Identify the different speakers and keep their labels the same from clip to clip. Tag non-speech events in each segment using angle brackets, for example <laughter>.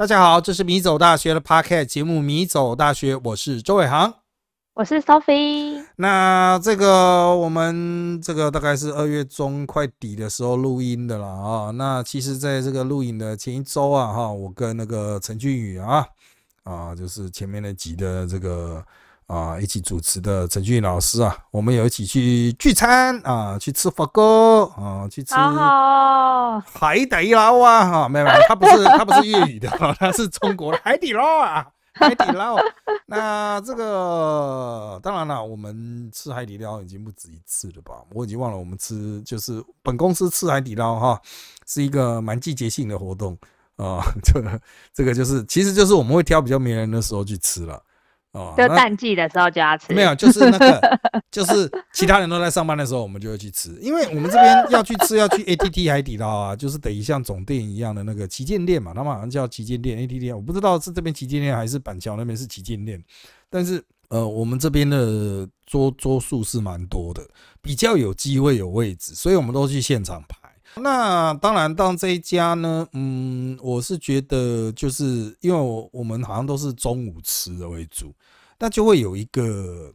Speaker 1: 大家好，这是米走大学的 Podcast 节目《米走大学》，我是周伟航，
Speaker 2: 我是 Sophie。
Speaker 1: 那这个我们这个大概是二月中快底的时候录音的了啊。那其实在这个录影的前一周啊，哈，我跟那个陈俊宇啊，啊，就是前面那集的这个。啊，一起主持的陈俊老师啊，我们有一起去聚餐啊，去吃火锅啊，去吃海底捞啊，哈，没有没有，他不是 <laughs> 他不是粤语的，<laughs> 他是中国的海底捞啊，海底捞。<laughs> 那这个当然了，我们吃海底捞已经不止一次了吧？我已经忘了，我们吃就是本公司吃海底捞哈，是一个蛮季节性的活动啊。这个这个就是，其实就是我们会挑比较没人的时候去吃了。
Speaker 2: 哦，就淡季的时候就要吃，
Speaker 1: 没有，就是那个，<laughs> 就是其他人都在上班的时候，我们就会去吃，因为我们这边要去吃，要去 ATT 海底捞啊，就是等于像总店一样的那个旗舰店嘛，他们好像叫旗舰店 ATT，我不知道是这边旗舰店还是板桥那边是旗舰店，但是呃，我们这边的桌桌数是蛮多的，比较有机会有位置，所以我们都去现场排。那当然，到这一家呢，嗯，我是觉得，就是因为我我们好像都是中午吃的为主，那就会有一个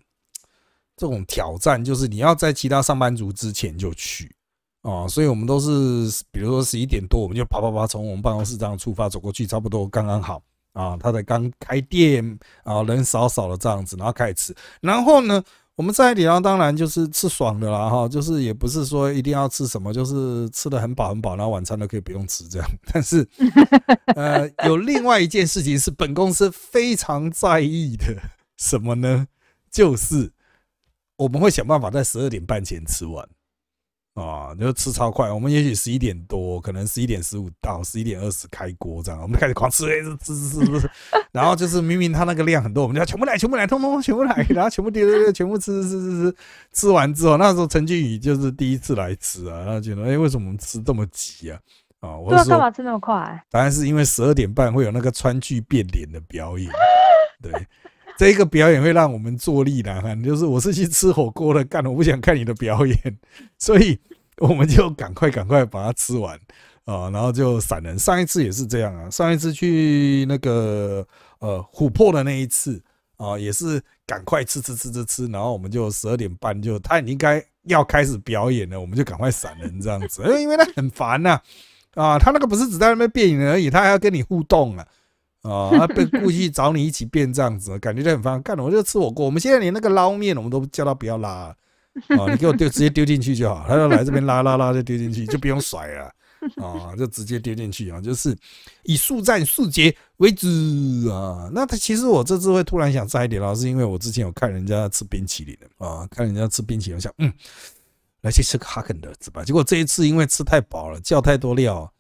Speaker 1: 这种挑战，就是你要在其他上班族之前就去。啊，所以我们都是，比如说十一点多，我们就啪啪啪从我们办公室这样出发走过去，差不多刚刚好。啊，他才刚开店啊，人少少的这样子，然后开始吃，然后呢。我们在海底捞当然就是吃爽的啦，哈，就是也不是说一定要吃什么，就是吃的很饱很饱，然后晚餐都可以不用吃这样。<laughs> 但是，<laughs> 呃，有另外一件事情是本公司非常在意的，什么呢？就是我们会想办法在十二点半前吃完。啊，就吃超快，我们也许十一点多，可能十一点十五到十一点二十开锅这样，我们开始狂吃，吃吃吃吃，<laughs> 然后就是明明他那个量很多，我们就要全部来，全部来，通通全部来，然后全部丢丢丢，全部吃吃吃吃吃，吃完之后，那时候陈俊宇就是第一次来吃啊，他觉得哎，为什么我们吃这么急啊？啊，我
Speaker 2: 说干嘛吃那么快？
Speaker 1: 当然是因为十二点半会有那个川剧变脸的表演，对。<laughs> 这一个表演会让我们坐立难安，就是我是去吃火锅的，干我不想看你的表演，所以我们就赶快赶快把它吃完啊，然后就散人。上一次也是这样啊，上一次去那个呃琥珀的那一次啊，也是赶快吃吃吃吃吃，然后我们就十二点半就他应该要开始表演了，我们就赶快散人这样子，因为因为他很烦呐啊，他那个不是只在那边变影而已，他还要跟你互动啊。哦，他被故意找你一起变这样子，感觉就很烦。干，我就吃火锅。我们现在连那个捞面，我们都叫他不要拉哦，你给我丢，直接丢进去就好。他要来这边拉拉拉就丢进去，就不用甩了啊，就直接丢进去啊，就是以速战速决为主啊。那他其实我这次会突然想吃一点，是因为我之前有看人家吃冰淇淋的啊，看人家吃冰淇淋，我想嗯，来去吃个哈根德斯吧。结果这一次因为吃太饱了，叫太多料。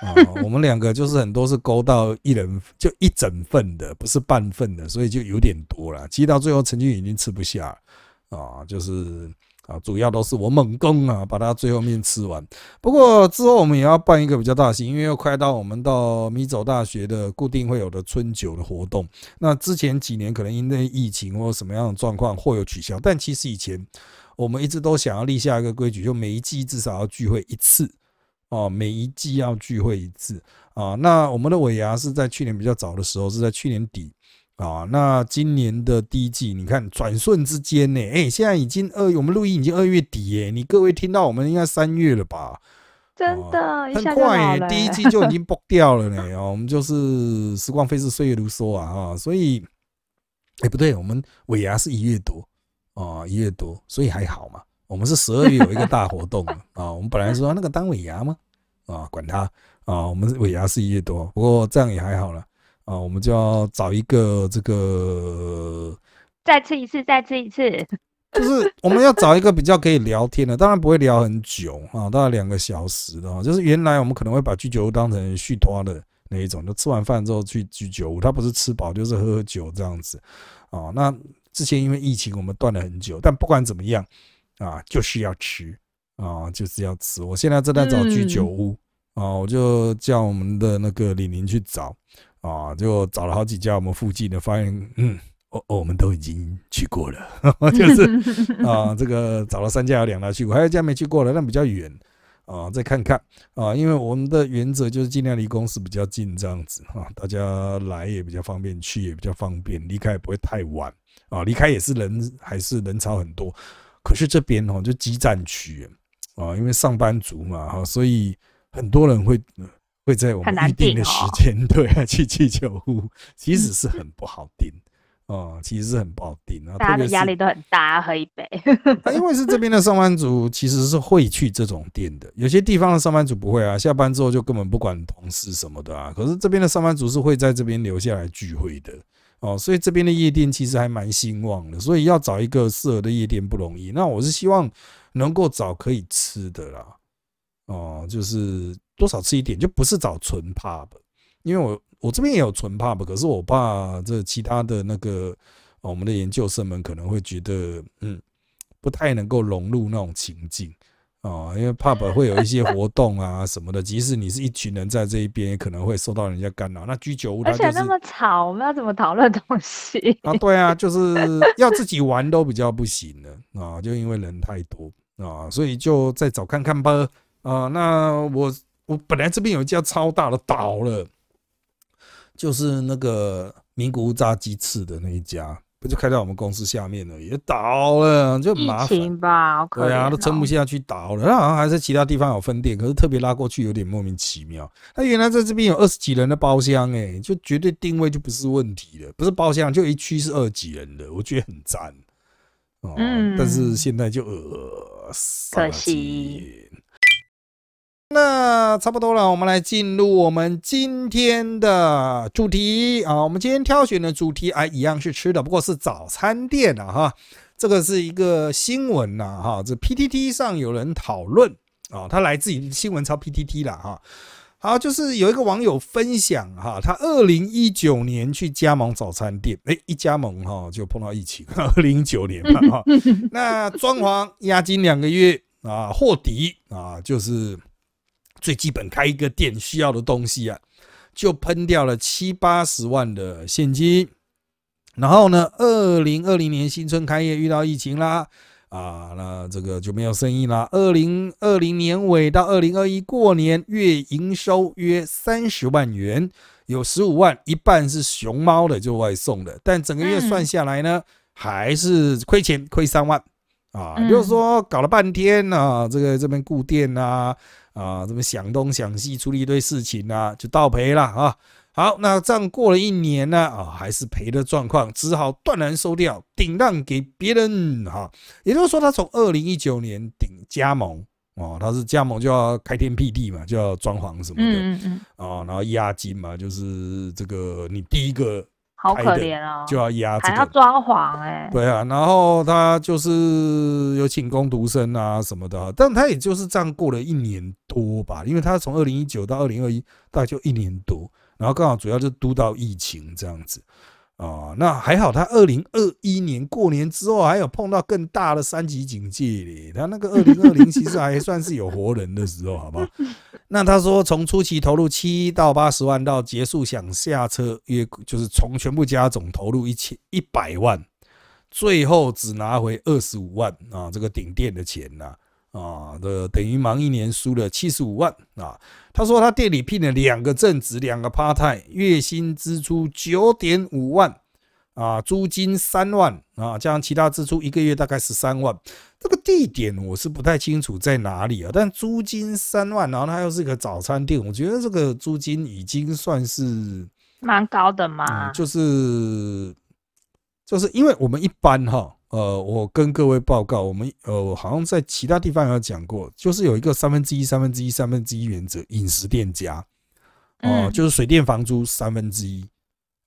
Speaker 1: 啊，我们两个就是很多是勾到一人就一整份的，不是半份的，所以就有点多了。其实到最后，陈俊已经吃不下啊，就是啊，主要都是我猛攻啊，把它最后面吃完。不过之后我们也要办一个比较大型，因为又快到我们到米走大学的固定会有的春酒的活动。那之前几年可能因为疫情或什么样的状况或有取消，但其实以前我们一直都想要立下一个规矩，就每一季至少要聚会一次。哦，每一季要聚会一次啊。那我们的尾牙是在去年比较早的时候，是在去年底啊。那今年的第一季，你看转瞬之间呢，哎，现在已经二，我们录音已经二月底耶。你各位听到我们应该三月了吧？
Speaker 2: 真的，
Speaker 1: 很快，第一季就已经 <laughs> 爆掉了呢。哦，我们就是时光飞逝，岁月如梭啊啊。所以，哎，不对，我们尾牙是一月多哦，一月多，所以还好嘛。我们是十二月有一个大活动啊，我们本来说那个当尾牙吗？啊，管他啊，我们尾牙是一月多，不过这样也还好了啊，我们就要找一个这个
Speaker 2: 再吃一次，再吃一次，
Speaker 1: 就是我们要找一个比较可以聊天的，当然不会聊很久啊，大概两个小时的，就是原来我们可能会把居酒屋当成续托的那一种，就吃完饭之后去居酒屋，他不是吃饱就是喝喝酒这样子啊。那之前因为疫情我们断了很久，但不管怎么样。啊，就是要吃啊，就是要吃。我现在正在找居酒屋啊，我就叫我们的那个李宁去找啊，就找了好几家我们附近的，发现嗯，我我们都已经去过了，<laughs> 就是 <laughs> 啊，这个找了三家有两家去过，还有一家没去过了，但比较远啊，再看看啊，因为我们的原则就是尽量离公司比较近，这样子啊，大家来也比较方便，去也比较方便，离开也不会太晚啊，离开也是人还是人潮很多，可是这边哦就基站区啊，因为上班族嘛哈，所以很多人会会在我们预定的时间 <laughs> 对啊去气球屋，其实是很不好定。<laughs> 哦，其实是很不好定啊，
Speaker 2: 大家的压力都很大，喝一杯。<laughs>
Speaker 1: 因为是这边的上班族，其实是会去这种店的。有些地方的上班族不会啊，下班之后就根本不管同事什么的啊。可是这边的上班族是会在这边留下来聚会的哦，所以这边的夜店其实还蛮兴旺的。所以要找一个适合的夜店不容易。那我是希望能够找可以吃的啦，哦，就是多少吃一点，就不是找纯 pub，因为我。我这边也有纯 pub，可是我怕这其他的那个我们的研究生们可能会觉得，嗯，不太能够融入那种情境啊，因为 pub 会有一些活动啊什么的，即使你是一群人在这一边，也可能会受到人家干扰。那居酒屋
Speaker 2: 而且那么吵，我们要怎么讨论东西
Speaker 1: 啊？对啊，就是要自己玩都比较不行了啊，就因为人太多啊，所以就再找看看吧啊。那我我本来这边有一家超大的倒了。就是那个名古屋炸鸡翅的那一家，不就开在我们公司下面了，也倒了，就麻
Speaker 2: 烦吧？
Speaker 1: 对啊，都撑不下去倒了。那好像还是其他地方有分店，可是特别拉过去有点莫名其妙。他原来在这边有二十几人的包厢，哎，就绝对定位就不是问题了，不是包厢，就一区是二几人的，我觉得很赞哦。但是现在就呃，
Speaker 2: 可惜。
Speaker 1: 那差不多了，我们来进入我们今天的主题啊。我们今天挑选的主题啊，一样是吃的，不过是早餐店啊。哈。这个是一个新闻呐哈，这 PTT 上有人讨论啊，它来自于新闻超 PTT 了哈。好，就是有一个网友分享哈，他二零一九年去加盟早餐店，哎，一加盟哈就碰到疫情，<laughs> 二零一九年嘛哈。那装潢押金两个月啊，货底啊，就是。最基本开一个店需要的东西啊，就喷掉了七八十万的现金。然后呢，二零二零年新春开业遇到疫情啦，啊，那这个就没有生意啦。二零二零年尾到二零二一过年，月营收约三十万元，有十五万，一半是熊猫的，就外送的。但整个月算下来呢，还是亏钱，亏三万啊。就是说搞了半天啊，这个这边顾店啊。啊，这么想东想西，出了一堆事情啊，就倒赔了啊。好，那这样过了一年呢，啊，还是赔的状况，只好断然收掉，顶让给别人哈。也就是说，他从二零一九年顶加盟哦，他是加盟就要开天辟地嘛，就要装潢什么的，嗯嗯嗯，然后押金嘛，就是这个你第一个。
Speaker 2: 好可怜哦，
Speaker 1: 就要压，
Speaker 2: 还要装潢哎。
Speaker 1: 对啊，然后他就是有请工读生啊什么的，但他也就是这样过了一年多吧，因为他从二零一九到二零二一大概就一年多，然后刚好主要就督到疫情这样子。啊，那还好，他二零二一年过年之后还有碰到更大的三级警戒嘞。他那个二零二零其实还算是有活人的时候，好不好？<laughs> 那他说从初期投入七到八十万到结束想下车，约就是从全部加总投入一千一百万，最后只拿回二十五万啊，这个顶店的钱呐。啊，的等于忙一年输了七十五万啊！他说他店里聘了两个正职，两个 part time，月薪支出九点五万啊，租金三万啊，加上其他支出，一个月大概十三万。这个地点我是不太清楚在哪里啊，但租金三万，然后它又是一个早餐店，我觉得这个租金已经算是
Speaker 2: 蛮高的嘛。
Speaker 1: 就是就是因为我们一般哈。呃，我跟各位报告，我们呃，好像在其他地方有讲过，就是有一个三分之一、三分之一、三分之一原则，饮食店家，哦，就是水电房租三分之一，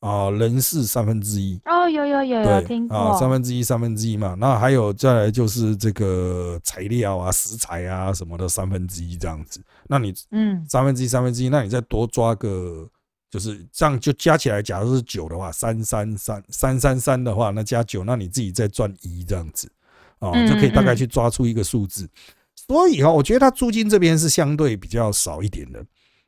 Speaker 1: 啊，人事三分之一，
Speaker 2: 哦，有有有有听过，
Speaker 1: 啊，三分之一、三分之一嘛，那还有再来就是这个材料啊、食材啊什么的三分之一这样子，那你嗯，三分之一、三分之一，那你再多抓个。就是这样，就加起来，假如是九的话，三三三三三三的话，那加九，那你自己再赚一这样子，哦，就可以大概去抓出一个数字。所以哈，我觉得它租金这边是相对比较少一点的，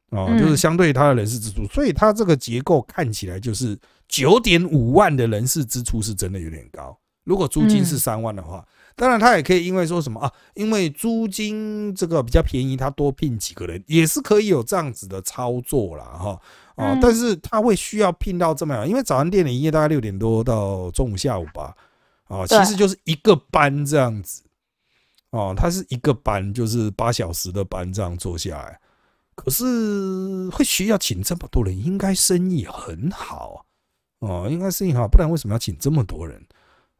Speaker 1: 哦，就是相对它的人事支出，所以它这个结构看起来就是九点五万的人事支出是真的有点高。如果租金是三万的话。当然他也可以因为说什么啊，因为租金这个比较便宜，他多聘几个人也是可以有这样子的操作啦。哈。啊，但是他会需要聘到这么样，因为早餐店里营业大概六点多到中午下午吧，啊，其实就是一个班这样子，哦，他是一个班，就是八小时的班这样做下来，可是会需要请这么多人，应该生意很好。哦，应该生意好，不然为什么要请这么多人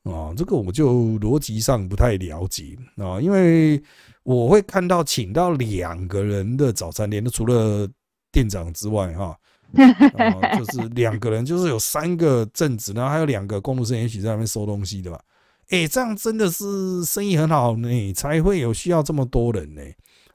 Speaker 1: 啊？这个我就逻辑上不太了解啊，因为我会看到请到两个人的早餐店，那除了店长之外，哈。<laughs> 哦，就是两个人，就是有三个正职，然后还有两个公路生也许在那边收东西的吧？哎，这样真的是生意很好呢，才会有需要这么多人呢。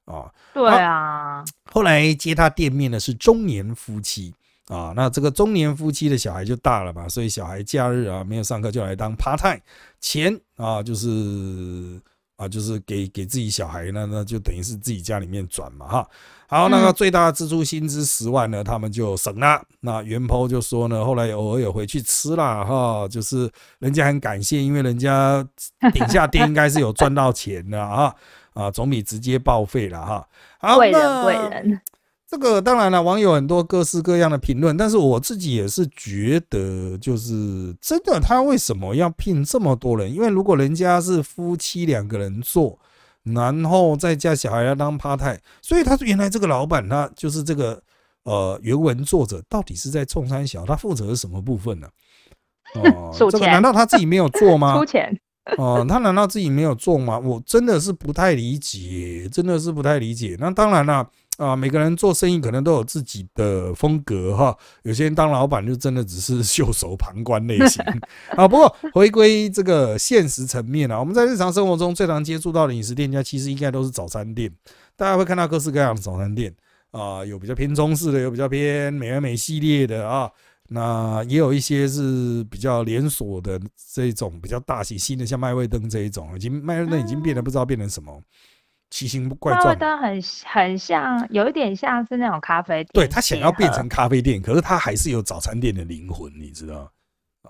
Speaker 1: 啊，
Speaker 2: 对啊。
Speaker 1: 后来接他店面的是中年夫妻啊，那这个中年夫妻的小孩就大了嘛，所以小孩假日啊没有上课就来当 part time，钱啊就是啊就是给给自己小孩呢，那就等于是自己家里面转嘛哈。好，那个最大的支出薪资十万呢，他们就省了。那袁抛就说呢，后来偶尔有回去吃啦哈，就是人家很感谢，因为人家 <laughs> 顶下店应该是有赚到钱的啊啊，总比直接报废了哈。好，
Speaker 2: 贵人贵人，
Speaker 1: 这个当然了，网友很多各式各样的评论，但是我自己也是觉得，就是真的，他为什么要聘这么多人？因为如果人家是夫妻两个人做。然后再加小孩要当趴太，所以他说原来这个老板他就是这个呃原文作者到底是在冲山小，他负责是什么部分呢？
Speaker 2: 哦，<laughs> 这
Speaker 1: 个难道他自己没有做吗？<laughs>
Speaker 2: 出钱。
Speaker 1: 哦，他难道自己没有做吗？我真的是不太理解，真的是不太理解。那当然了。啊，啊每个人做生意可能都有自己的风格哈。有些人当老板就真的只是袖手旁观类型 <laughs> 啊。不过回归这个现实层面啊，我们在日常生活中最常接触到的饮食店家，其实应该都是早餐店。大家会看到各式各样的早餐店啊，有比较偏中式的，有比较偏美而美系列的啊。那也有一些是比较连锁的这种比较大型新的，像麦味登这一种，已经麦味登已经变得不知道变成什么。奇形怪状，
Speaker 2: 味灯很很像，有一点像是那种咖啡店。
Speaker 1: 对他想要变成咖啡店，可是他还是有早餐店的灵魂，你知道？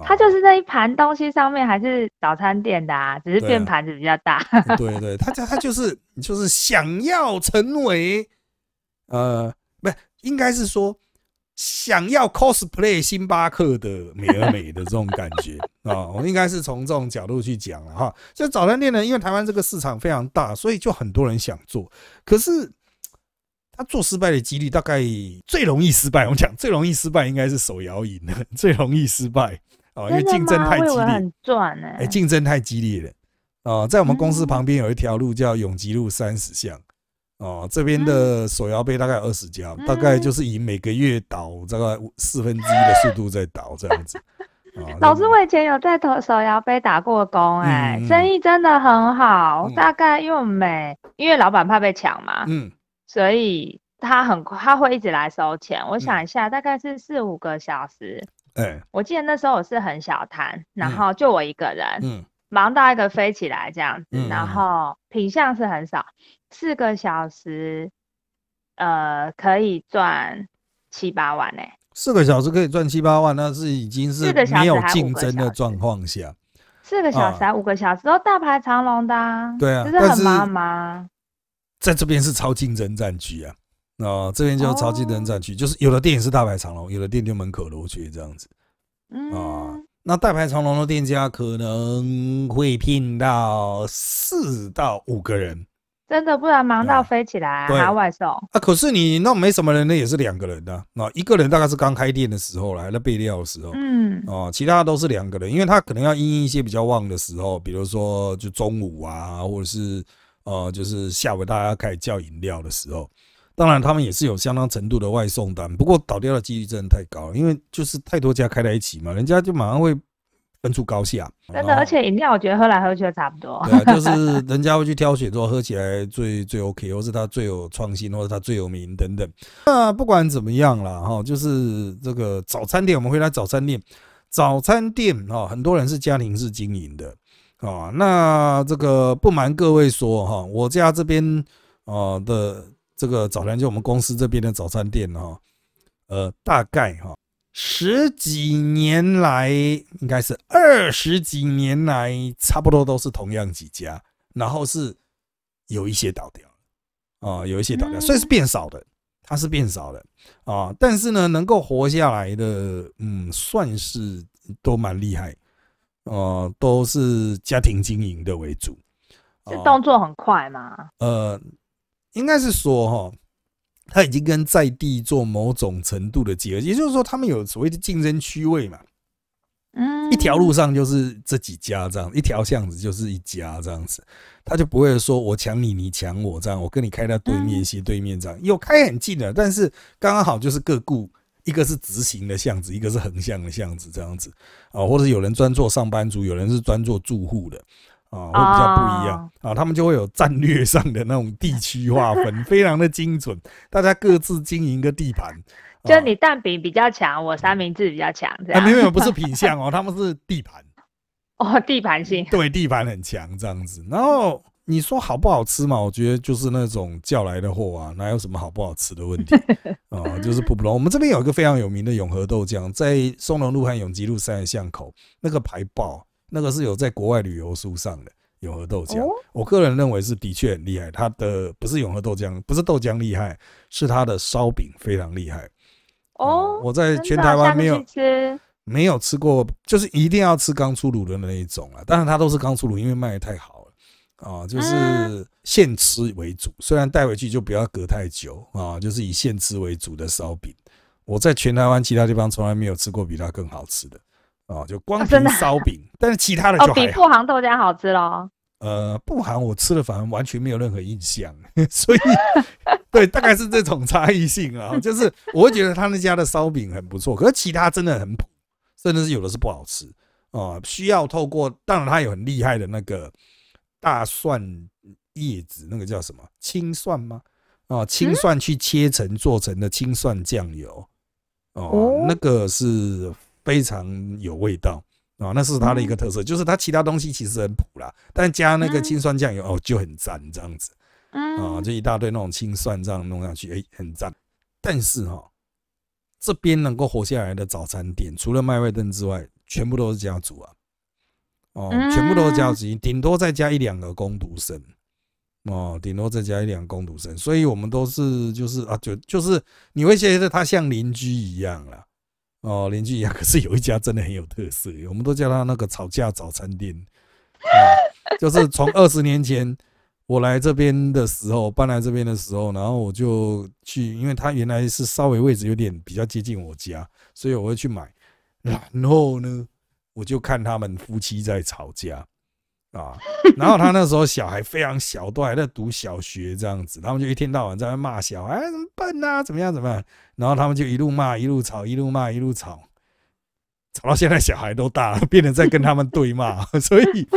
Speaker 2: 他就是那一盘东西上面还是早餐店的啊，只是变盘子比较大。
Speaker 1: 对对，他他他就是 <laughs> 就是想要成为，呃，不是，应该是说。想要 cosplay 星巴克的美而美的这种感觉啊，<laughs> 我应该是从这种角度去讲了哈。就早餐店呢，因为台湾这个市场非常大，所以就很多人想做。可是他做失败的几率大概最容易失败。我们讲最容易失败应该是手摇饮的，最容易失败啊，因为竞争太激烈，很
Speaker 2: 赚哎，
Speaker 1: 竞争太激烈了啊。在我们公司旁边有一条路叫永吉路三十巷。哦，这边的手摇杯大概二十家，大概就是以每个月倒大概四分之一的速度在倒这样子。<laughs>
Speaker 2: 老师，我以前有在投手摇杯打过工，哎，生意真的很好。大概因为每因为老板怕被抢嘛，嗯，所以他很他会一直来收钱。我想一下，大概是四五个小时。哎，我记得那时候我是很小摊，然后就我一个人，嗯，忙到一个飞起来这样子，然后品相是很少。四个小时，呃，可以赚七八万呢。
Speaker 1: 四个小时可以赚七八万，那是已经是没有竞争的状况下。
Speaker 2: 四个小时还五个小时都大排长龙的，
Speaker 1: 对啊，
Speaker 2: 不是很忙吗？
Speaker 1: 在这边是超竞争战局啊，啊，这边就是超竞争战区，就是有的店也是大排长龙，有的店就门可罗雀这样子。啊，那大排长龙的店家可能会聘到四到五个人。
Speaker 2: 真的，不然忙到飞起来，还要外送
Speaker 1: 啊！可是你那没什么人，那也是两个人的。那一个人大概是刚开店的时候来那备料的时候，嗯，哦，其他都是两个人，因为他可能要应一些比较旺的时候，比如说就中午啊，或者是呃，就是下午大家开始叫饮料的时候。当然，他们也是有相当程度的外送单，不过倒掉的几率真的太高了，因为就是太多家开在一起嘛，人家就马上会。分出高下，
Speaker 2: 真的，而且饮料我觉得喝来喝去都差不多。<laughs>
Speaker 1: 对啊，就是人家会去挑选说喝起来最最 OK，或是它最有创新，或者它最有名等等。那不管怎么样了哈，就是这个早餐店，我们回来早餐店，早餐店哈，很多人是家庭式经营的啊。那这个不瞒各位说哈，我家这边啊的这个早餐就我们公司这边的早餐店哈，呃，大概哈。十几年来，应该是二十几年来，差不多都是同样几家，然后是有一些倒掉啊，有一些倒掉，所以是变少的，它是变少的啊。但是呢，能够活下来的，嗯，算是都蛮厉害，呃，都是家庭经营的为主，
Speaker 2: 这动作很快吗？
Speaker 1: 呃，应该是说哈。他已经跟在地做某种程度的结合，也就是说，他们有所谓的竞争区位嘛。
Speaker 2: 嗯，
Speaker 1: 一条路上就是这几家这样，一条巷子就是一家这样子，他就不会说我抢你，你抢我这样，我跟你开到对面斜对面这样，有开很近的，但是刚刚好就是各顾，一个是直行的巷子，一个是横向的巷子这样子啊，或者有人专做上班族，有人是专做住户的。啊，会比较不一样啊，他们就会有战略上的那种地区划分，非常的精准，大家各自经营一个地盘。
Speaker 2: 就你蛋饼比较强，我三明治比较强，这样。
Speaker 1: 没有没有，不是 <laughs> 品相哦，他们是地盘。
Speaker 2: 哦，地盘性。
Speaker 1: 对，地盘很强这样子。然后你说好不好吃嘛？我觉得就是那种叫来的货啊，哪有什么好不好吃的问题 <laughs> 啊？就是普普通。我们这边有一个非常有名的永和豆浆，在松隆路和永吉路三个巷口，那个排爆。那个是有在国外旅游书上的永和豆浆，我个人认为是的确很厉害。它的不是永和豆浆，不是豆浆厉害，是它的烧饼非常厉害。
Speaker 2: 哦，
Speaker 1: 我在全台湾没有没有吃过，就是一定要吃刚出炉的那一种啊。当然它都是刚出炉，因为卖的太好了啊，就是现吃为主。虽然带回去就不要隔太久啊，就是以现吃为主的烧饼。我在全台湾其他地方从来没有吃过比它更好吃的。哦，就光凭烧饼，但是其他的就
Speaker 2: 比富航豆浆好吃咯。
Speaker 1: 呃，不航我吃了反而完全没有任何印象，<laughs> 所以对，大概是这种差异性啊。就是我会觉得他那家的烧饼很不错，可是其他真的很普，甚至是有的是不好吃啊。需要透过，当然他有很厉害的那个大蒜叶子，那个叫什么青蒜吗？啊，青蒜去切成做成的青蒜酱油哦，那个是。非常有味道啊，那是它的一个特色，就是它其他东西其实很普啦，但加那个青蒜酱油哦就很赞这样子，啊，就一大堆那种青蒜这样弄上去，哎，很赞。但是哈，这边能够活下来的早餐店，除了麦味登之外，全部都是家族啊，哦，全部都是家族，顶多再加一两个工读生，哦，顶多再加一两个工读生，所以我们都是就是啊，就就是你会觉得他像邻居一样啦。哦，邻居一样，可是有一家真的很有特色，我们都叫他那个吵架早餐店。啊 <laughs> 就是从二十年前我来这边的时候，搬来这边的时候，然后我就去，因为他原来是稍微位置有点比较接近我家，所以我会去买。然后呢，我就看他们夫妻在吵架。啊，然后他那时候小孩非常小，都还在读小学这样子，他们就一天到晚在那骂小孩，怎么笨啊，怎么样怎么样，然后他们就一路骂一路吵，一路骂一路吵，吵到现在小孩都大了，变得在跟他们对骂，<laughs> 所以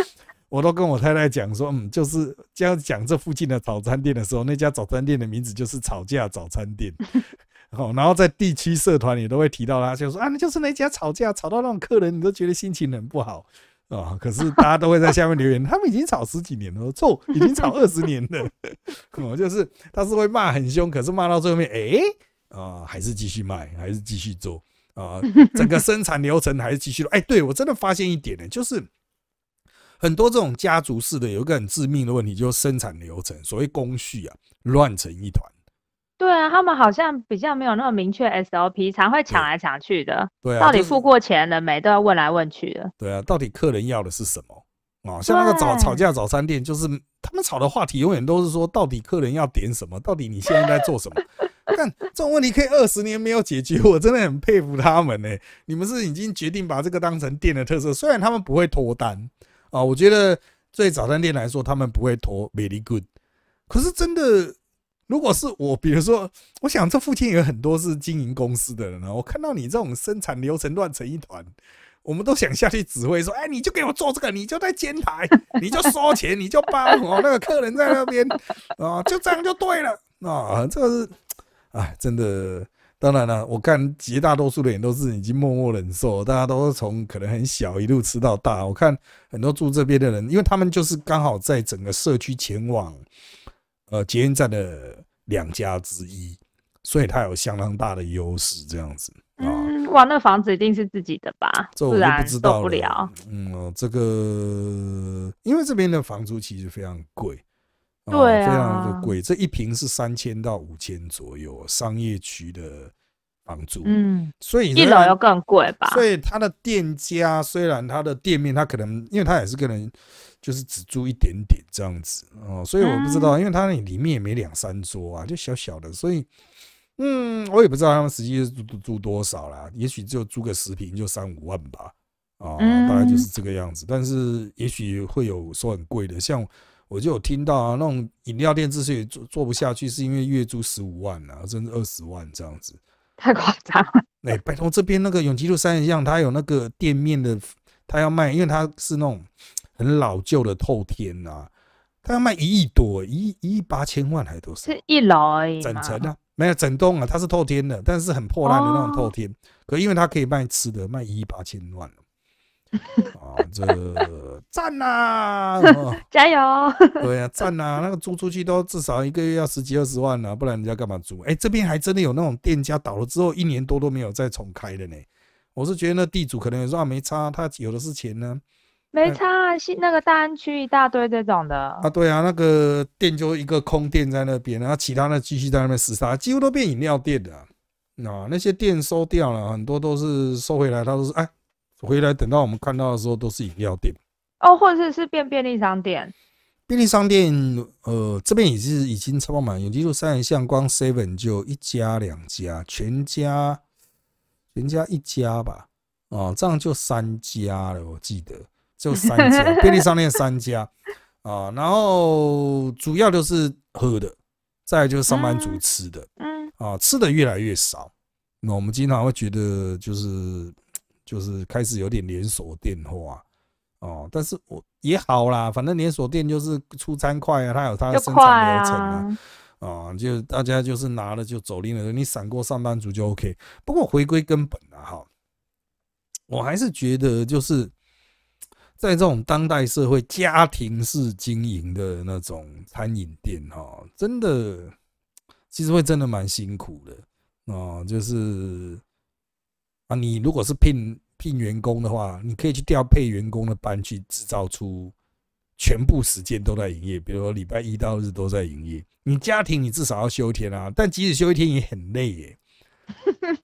Speaker 1: 我都跟我太太讲说，嗯，就是这样讲这附近的早餐店的时候，那家早餐店的名字就是吵架早餐店，<laughs> 好，然后在地区社团里都会提到他，就说啊，那就是那家吵架吵到那种客人，你都觉得心情很不好。啊！可是大家都会在下面留言，<laughs> 他们已经吵十几年了，错，已经吵二十年了。<laughs> 哦，就是他是会骂很凶，可是骂到最后面，哎，啊，还是继续卖，还是继续做啊，整个生产流程还是继续。哎，对我真的发现一点呢，就是很多这种家族式的有一个很致命的问题，就是生产流程，所谓工序啊，乱成一团。
Speaker 2: 对啊，他们好像比较没有那么明确 SOP，常会抢来抢去的。
Speaker 1: 对啊，
Speaker 2: 到底付过钱了没？都要问来问去的。
Speaker 1: 对啊，到底客人要的是什么？啊，像那个早吵架早餐店，就是他们吵的话题永远都是说，到底客人要点什么？到底你现在在做什么？<laughs> 但这种问题可以二十年没有解决，我真的很佩服他们呢。你们是已经决定把这个当成店的特色，虽然他们不会脱单啊，我觉得对早餐店来说，他们不会脱 very good，可是真的。如果是我，比如说，我想这附近有很多是经营公司的人啊，我看到你这种生产流程乱成一团，我们都想下去指挥说，哎，你就给我做这个，你就在前台，你就收钱，你就包哦，那个客人在那边啊，就这样就对了啊，这个是，哎，真的，当然了，我看绝大多数的人都是已经默默忍受，大家都是从可能很小一路吃到大。我看很多住这边的人，因为他们就是刚好在整个社区前往。呃，捷运站的两家之一，所以它有相当大的优势，这样子
Speaker 2: 嗯，哇，那房子一定是自己的吧？
Speaker 1: 这我就不知道
Speaker 2: 了。
Speaker 1: 嗯，这个因为这边的房租其实非常贵，
Speaker 2: 对
Speaker 1: 啊，非常的贵。这一平是三千到五千左右，商业区的房租。
Speaker 2: 嗯，
Speaker 1: 所以
Speaker 2: 一楼要更贵吧？
Speaker 1: 所以他的店家虽然他的店面，他可能因为他也是个人，就是只租一点点这样子哦，所以我不知道，因为他那里面也没两三桌啊，就小小的，所以。嗯，我也不知道他们实际租租多少啦，也许就租个十平就三五万吧，啊，大概就是这个样子。但是也许会有说很贵的，像我就有听到啊，那种饮料店之所以做做不下去，是因为月租十五万啊，甚至二十万这样子，
Speaker 2: 太夸张了。
Speaker 1: 哎，拜托这边那个永吉路三人巷，它有那个店面的，它要卖，因为它是那种很老旧的透天呐，它要卖一亿多，一一亿八千万还多少？
Speaker 2: 是一楼而已
Speaker 1: 整层啊。没有整栋啊，它是透天的，但是很破烂的那种透天。可因为它可以卖吃的，卖一亿八千万 <laughs> 啊，这赞呐！<laughs>
Speaker 2: 加油！
Speaker 1: 对啊，<laughs> 赞呐！那个租出去都至少一个月要十几二十万呢，不然人家干嘛租？哎，这边还真的有那种店家倒了之后一年多都没有再重开的呢。我是觉得那地主可能有时候没差，他有的是钱呢。
Speaker 2: 没差啊，新那个大安区一大堆这种的
Speaker 1: 啊，对啊，那个店就一个空店在那边，然后其他的继续在那边厮杀，几乎都变饮料店的。那那些店收掉了，很多都是收回来，他都是哎，回来等到我们看到的时候都是饮料店
Speaker 2: 哦，或者是变便利商店。
Speaker 1: 便利商店，呃，这边也是已经超满，有记住三人巷光 seven 就一家两家，全家全家一家吧，哦，这样就三家了，我记得。就三家 <laughs> 便利商店三家啊，然后主要就是喝的，再就是上班族吃的，嗯啊，吃的越来越少。那我们经常会觉得就是就是开始有点连锁店化哦，但是我也好啦，反正连锁店就是出餐快啊，它有它的生产流程啊，啊，就大家就是拿了就走，拎了你闪过上班族就 OK。不过回归根本啊，哈，我还是觉得就是。在这种当代社会，家庭式经营的那种餐饮店，哈，真的其实会真的蛮辛苦的啊。就是啊，你如果是聘聘员工的话，你可以去调配员工的班，去制造出全部时间都在营业，比如说礼拜一到日都在营业。你家庭你至少要休一天啊，但即使休一天也很累耶。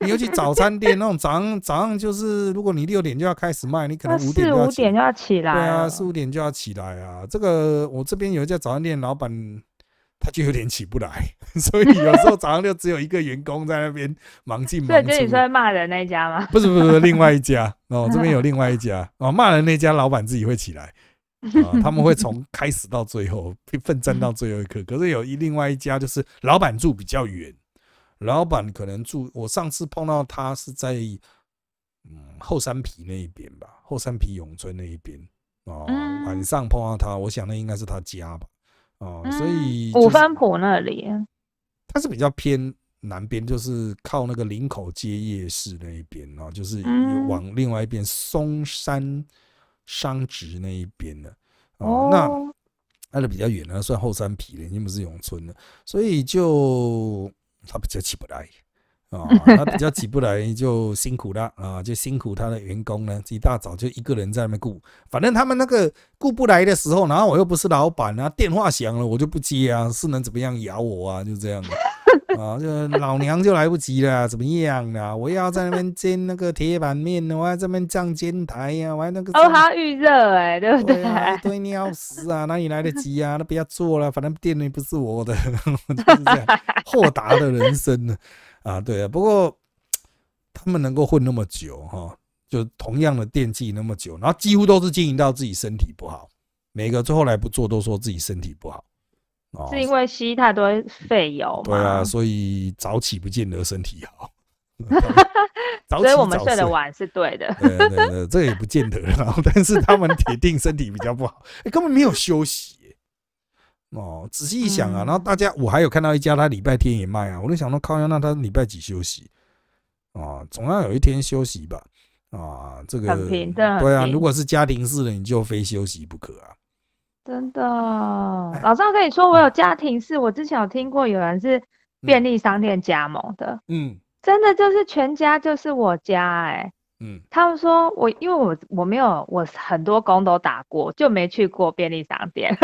Speaker 1: 尤其早餐店那种早上早上就是，如果你六点就要开始卖，你可能五点
Speaker 2: 四五点就要起来。
Speaker 1: 对啊，四五点就要起来啊。这个我这边有一家早餐店，老板他就有点起不来，<laughs> 所以有时候早上就只有一个员工在那边忙进忙出。
Speaker 2: 所以你说骂人那家吗？
Speaker 1: 不是不是，另外一家 <laughs> 哦，这边有另外一家哦，骂人那家老板自己会起来啊，他们会从开始到最后奋战到最后一刻。<laughs> 可是有一另外一家就是老板住比较远。老板可能住，我上次碰到他是在嗯后山皮那一边吧，后山皮永春那一边哦。晚上碰到他，我想那应该是他家吧，哦，所以
Speaker 2: 五分埔那里，
Speaker 1: 它是比较偏南边，就是靠那个林口街夜市那一边哦，就是往另外一边松山商职那一边的哦。那挨得比较远呢，算后山皮了，已经不是永春了，所以就。他比较起不来啊，<laughs> 他比较起不来就辛苦了啊，就辛苦他的员工呢，一大早就一个人在那边顾，反正他们那个顾不来的时候，然后我又不是老板啊，电话响了我就不接啊，是能怎么样咬我啊？就这样啊，<laughs> 就老娘就来不及了，怎么样啊？我要在那边煎那个铁板面，我要这边上煎台呀，我还那个
Speaker 2: 哦，还要预热哎，对不对？
Speaker 1: 对，你要死啊，哪里来得及啊？那不要做了，反正店里不是我的，<laughs> 就是这样豁达的人生呢。啊，对啊，不过他们能够混那么久哈，就同样的电器那么久，然后几乎都是经营到自己身体不好，每个最后来不做都说自己身体不好。
Speaker 2: 是因为吸太多废油
Speaker 1: 对啊，所以早起不见得身体好。<laughs>
Speaker 2: 所以我们睡得晚是对的。
Speaker 1: 对对对，这也不见得。然后，但是他们铁定身体比较不好，根本没有休息。哦，仔细一想啊，然后大家我还有看到一家，他礼拜天也卖啊，我就想到靠，那他礼拜几休息？啊，总要有一天休息吧？啊，这个对啊，如果是家庭式的，你就非休息不可啊。
Speaker 2: 真的，老赵跟你说，我有家庭式。我之前有听过有人是便利商店加盟的，嗯，真的就是全家就是我家哎，嗯，他们说我因为我我没有我很多工都打过，就没去过便利商店，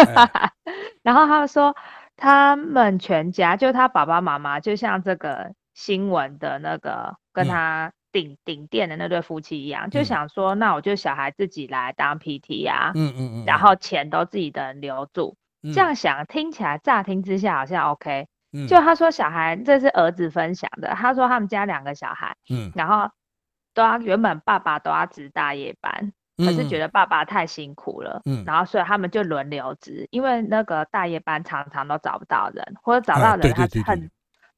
Speaker 2: <laughs> 然后他们说他们全家就他爸爸妈妈就像这个新闻的那个跟他顶顶店的那对夫妻一样，就想说那我就小孩自己来当 PT 呀，嗯嗯嗯，然后钱都自己的人留住，这样想听起来乍听之下好像 OK。就他说小孩，这是儿子分享的。他说他们家两个小孩，嗯，然后都要原本爸爸都要值大夜班，可是觉得爸爸太辛苦了，嗯，然后所以他们就轮流值，因为那个大夜班常常都找不到人，或者找到人他很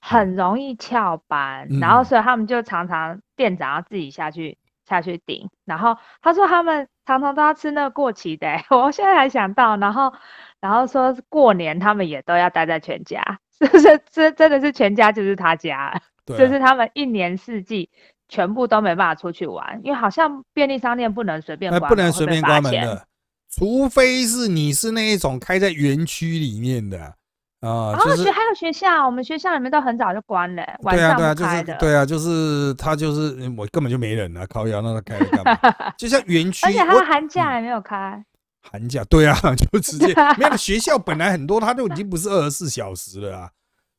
Speaker 2: 很容易翘班，然后所以他们就常常店长要自己下去下去顶。然后他说他们常常都要吃那个过期的，<laughs> 我现在还想到，然后然后说过年他们也都要待在全家。<laughs> 这这真的是全家就是他家，<laughs> 就是他们一年四季全部都没办法出去玩，因为好像便利商店不能随便关，
Speaker 1: 不能随便关门的，除非是你是那一种开在园区里面的啊。
Speaker 2: 然后学还有学校，我们学校里面都很早就关了，晚上开的。
Speaker 1: 对啊，就是他就是我根本就没人啊，靠腰那他开干嘛？<laughs> 就像园区，而
Speaker 2: 且他寒假还没有开。
Speaker 1: 寒假对啊，<laughs> 就直接没有 <laughs> 学校本来很多，他都已经不是二十四小时了啊。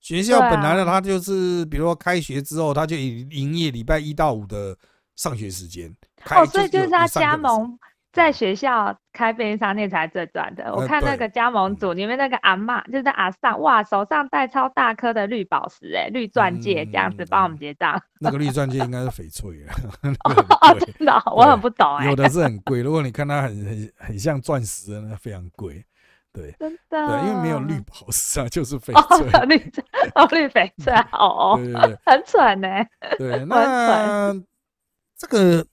Speaker 1: 学校本来呢，他就是比如说开学之后，他就营业礼拜一到五的上学时间。
Speaker 2: 哦，所以就是他加盟。在学校开便利商店才最赚的。我看那个加盟组里面那个阿妈，就是阿尚，哇，手上戴超大颗的绿宝石，哎，绿钻戒这样子帮我们结账。
Speaker 1: 那个绿钻戒应该是翡翠啊。<laughs>
Speaker 2: 哦，真的，我很不懂哎。
Speaker 1: 有的是很 <laughs> 贵，如果你看它很很很像钻石的，那非常贵。对，
Speaker 2: 真的。对，
Speaker 1: 因为没有绿宝石啊，<laughs> 就是翡
Speaker 2: 翠。绿哦，绿翡翠哦。
Speaker 1: 对对对，
Speaker 2: 很蠢呢。
Speaker 1: 对，那这个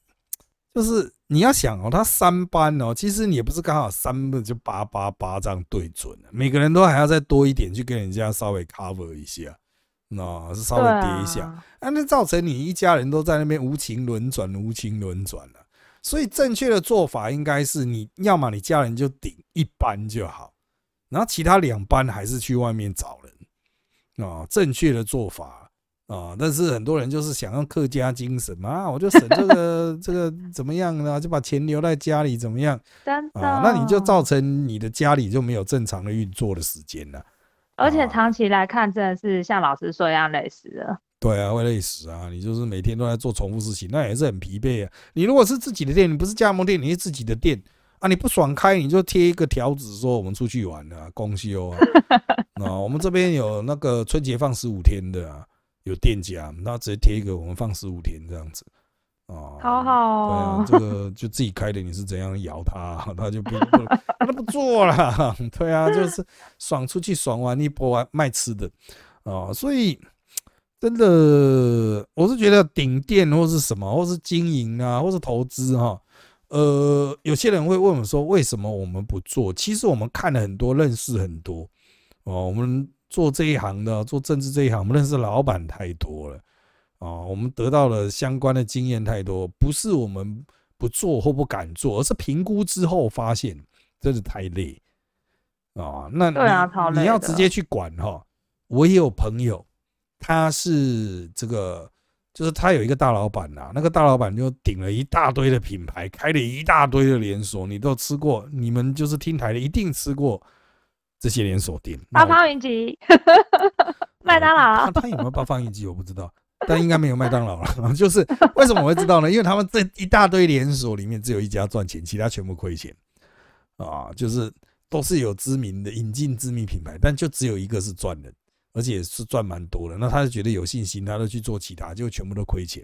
Speaker 1: 就是。你要想哦，他三班哦，其实你也不是刚好三个就八八八这样对准每个人都还要再多一点去跟人家稍微 cover 一下，那是稍微叠一下，啊，那造成你一家人都在那边无情轮转，无情轮转了。所以正确的做法应该是，你要么你家人就顶一班就好，然后其他两班还是去外面找人啊。正确的做法。啊！但是很多人就是想用客家精神嘛，我就省这个这个怎么样呢？就把钱留在家里怎么样？
Speaker 2: 真的？
Speaker 1: 那你就造成你的家里就没有正常的运作的时间了。
Speaker 2: 而且长期来看，真的是像老师说一样累死了。
Speaker 1: 对啊，会累死啊！你就是每天都在做重复事情，那也是很疲惫啊。你如果是自己的店，你不是加盟店，你是自己的店啊，你不爽开，你就贴一个条子说我们出去玩啊，公休啊。啊，<laughs> 我们这边有那个春节放十五天的啊。有店家，那直接贴一个，我们放十五天这样子，
Speaker 2: 哦，好好，
Speaker 1: 对啊，这个就自己开的，你是怎样摇他，<laughs> 他就不不，他都不做了，<laughs> 对啊，就是爽出去爽完一波完卖吃的，啊，所以真的，我是觉得顶店或是什么，或是经营啊，或是投资哈，呃，有些人会问我说，为什么我们不做？其实我们看了很多，认识很多，哦，我们。做这一行的，做政治这一行，我们认识老板太多了啊，我们得到了相关的经验太多，不是我们不做或不敢做，而是评估之后发现真是太累啊。那对啊你要直接去管哈。我也有朋友，他是这个，就是他有一个大老板呐，那个大老板就顶了一大堆的品牌，开了一大堆的连锁，你都吃过，你们就是听台的一定吃过。这些连锁店，
Speaker 2: 八方云集，<laughs> 麦当劳，
Speaker 1: 他有没有八方云集我不知道，但应该没有麦当劳了。<laughs> 就是为什么我会知道呢？因为他们这一大堆连锁里面只有一家赚钱，其他全部亏钱啊。就是都是有知名的引进知名品牌，但就只有一个是赚的，而且是赚蛮多的。那他就觉得有信心，他就去做其他，就全部都亏钱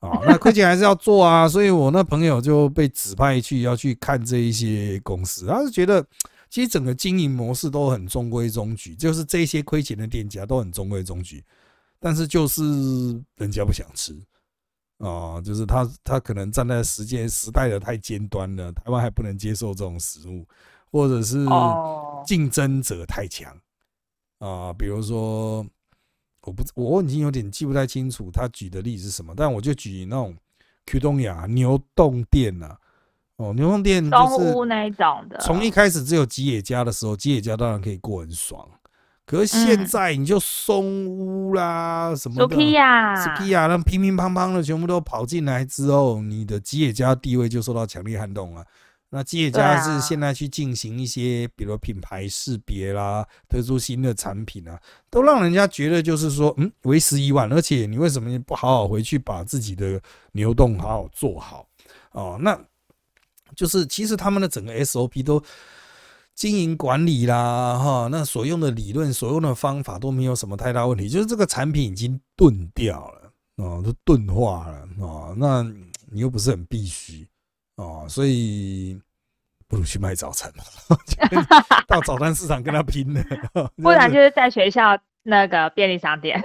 Speaker 1: 啊。<laughs> 那亏钱还是要做啊，所以我那朋友就被指派去要去看这一些公司，他是觉得。其实整个经营模式都很中规中矩，就是这些亏钱的店家都很中规中矩，但是就是人家不想吃啊，就是他他可能站在时间时代的太尖端了，台湾还不能接受这种食物，或者是竞争者太强啊，比如说我不我已经有点记不太清楚他举的例子是什么，但我就举那种 Q 东亚牛洞店呐。哦，牛洞店就是
Speaker 2: 那一种的。
Speaker 1: 从一开始只有吉野家的时候，吉野家当然可以过很爽。可是现在你就松屋啦什么的，
Speaker 2: 苏皮亚，
Speaker 1: 苏皮亚，那乒乒乓乓的全部都跑进来之后，你的吉野家地位就受到强烈撼动了。那吉野家是现在去进行一些，比如品牌识别啦，推出新的产品啊，都让人家觉得就是说，嗯，为时已晚。而且你为什么不好好回去把自己的牛洞好好做好？哦，那就是其实他们的整个 SOP 都经营管理啦，哈，那所用的理论、所用的方法都没有什么太大问题，就是这个产品已经钝掉了，哦，都钝化了，哦，那你又不是很必须。哦，所以不如去卖早餐，<laughs> 到早餐市场跟他拼了。<laughs>
Speaker 2: 不然就是在学校那个便利商店。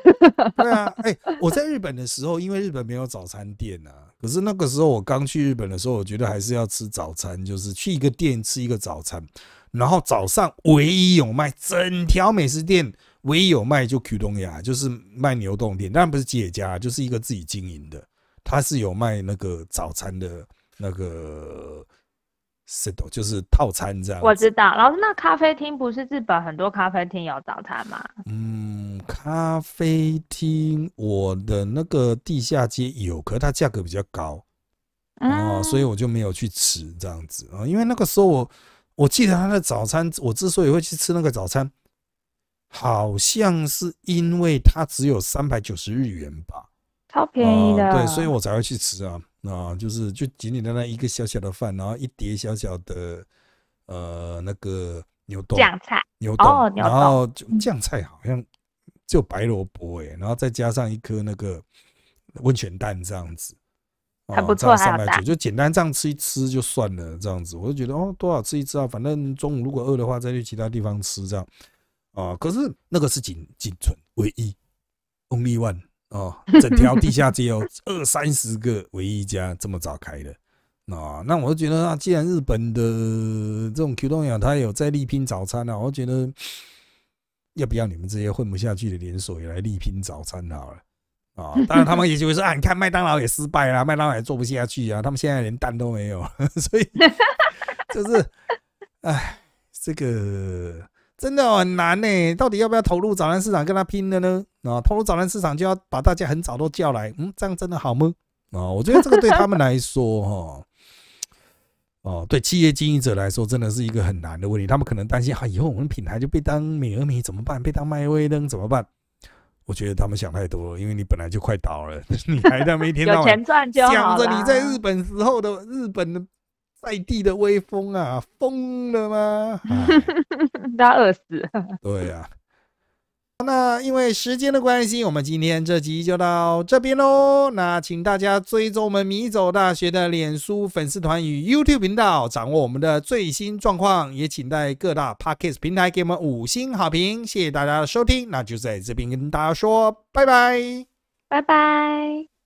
Speaker 1: 对啊，哎，我在日本的时候，因为日本没有早餐店啊，可是那个时候我刚去日本的时候，我觉得还是要吃早餐，就是去一个店吃一个早餐，然后早上唯一有卖，整条美食店唯一有卖就 Q 东亚，就是卖牛洞店，当然不是吉野家，就是一个自己经营的，他是有卖那个早餐的。那个 set 就是套餐这样。
Speaker 2: 我知道，老师，那咖啡厅不是日本很多咖啡厅有早餐吗？
Speaker 1: 嗯，咖啡厅我的那个地下街有，可是它价格比较高，哦，所以我就没有去吃这样子啊。因为那个时候我我记得他的早餐，我之所以会去吃那个早餐，好像是因为它只有三百九十日元吧，
Speaker 2: 超便宜的，
Speaker 1: 对，所以我才会去吃啊。啊，就是就简简单单一个小小的饭，然后一碟小小的呃那个牛豆
Speaker 2: 酱菜，
Speaker 1: 牛豆，然后酱菜好像就白萝卜哎，然后再加上一颗那个温泉蛋这样子，
Speaker 2: 还不错，
Speaker 1: 三百九就简单这样吃一吃就算了，这样子我就觉得哦多少吃一吃啊，反正中午如果饿的话再去其他地方吃这样啊，可是那个是仅仅存唯一 only one。哦，整条地下街有 <laughs> 二三十个唯一一家这么早开的，啊，那我就觉得啊，既然日本的这种 Q 东亚它有在力拼早餐啊，我觉得要不要你们这些混不下去的连锁也来力拼早餐好了啊？<laughs> 当然他们也就会说啊，你看麦当劳也失败了，麦当劳也做不下去啊，他们现在连蛋都没有，<laughs> 所以就是，哎，这个。真的很难呢，到底要不要投入早餐市场跟他拼的呢？啊，投入早餐市场就要把大家很早都叫来，嗯，这样真的好吗？啊，我觉得这个对他们来说，哈，哦，对企业经营者来说，真的是一个很难的问题。他们可能担心，啊，以后我们品牌就被当美而美怎么办？被当麦威登怎么办？我觉得他们想太多了，因为你本来就快倒了，<laughs> 你还在每天到
Speaker 2: 晚
Speaker 1: 想着你在日本时候的日本的。在地的威风啊，疯了吗？<laughs>
Speaker 2: 都要饿死。
Speaker 1: 对呀。那因为时间的关系，我们今天这集就到这边喽。那请大家追踪我们米走大学的脸书粉丝团与 YouTube 频道，掌握我们的最新状况。也请在各大 Podcast 平台给我们五星好评。谢谢大家的收听，那就在这边跟大家说拜拜，
Speaker 2: 拜拜。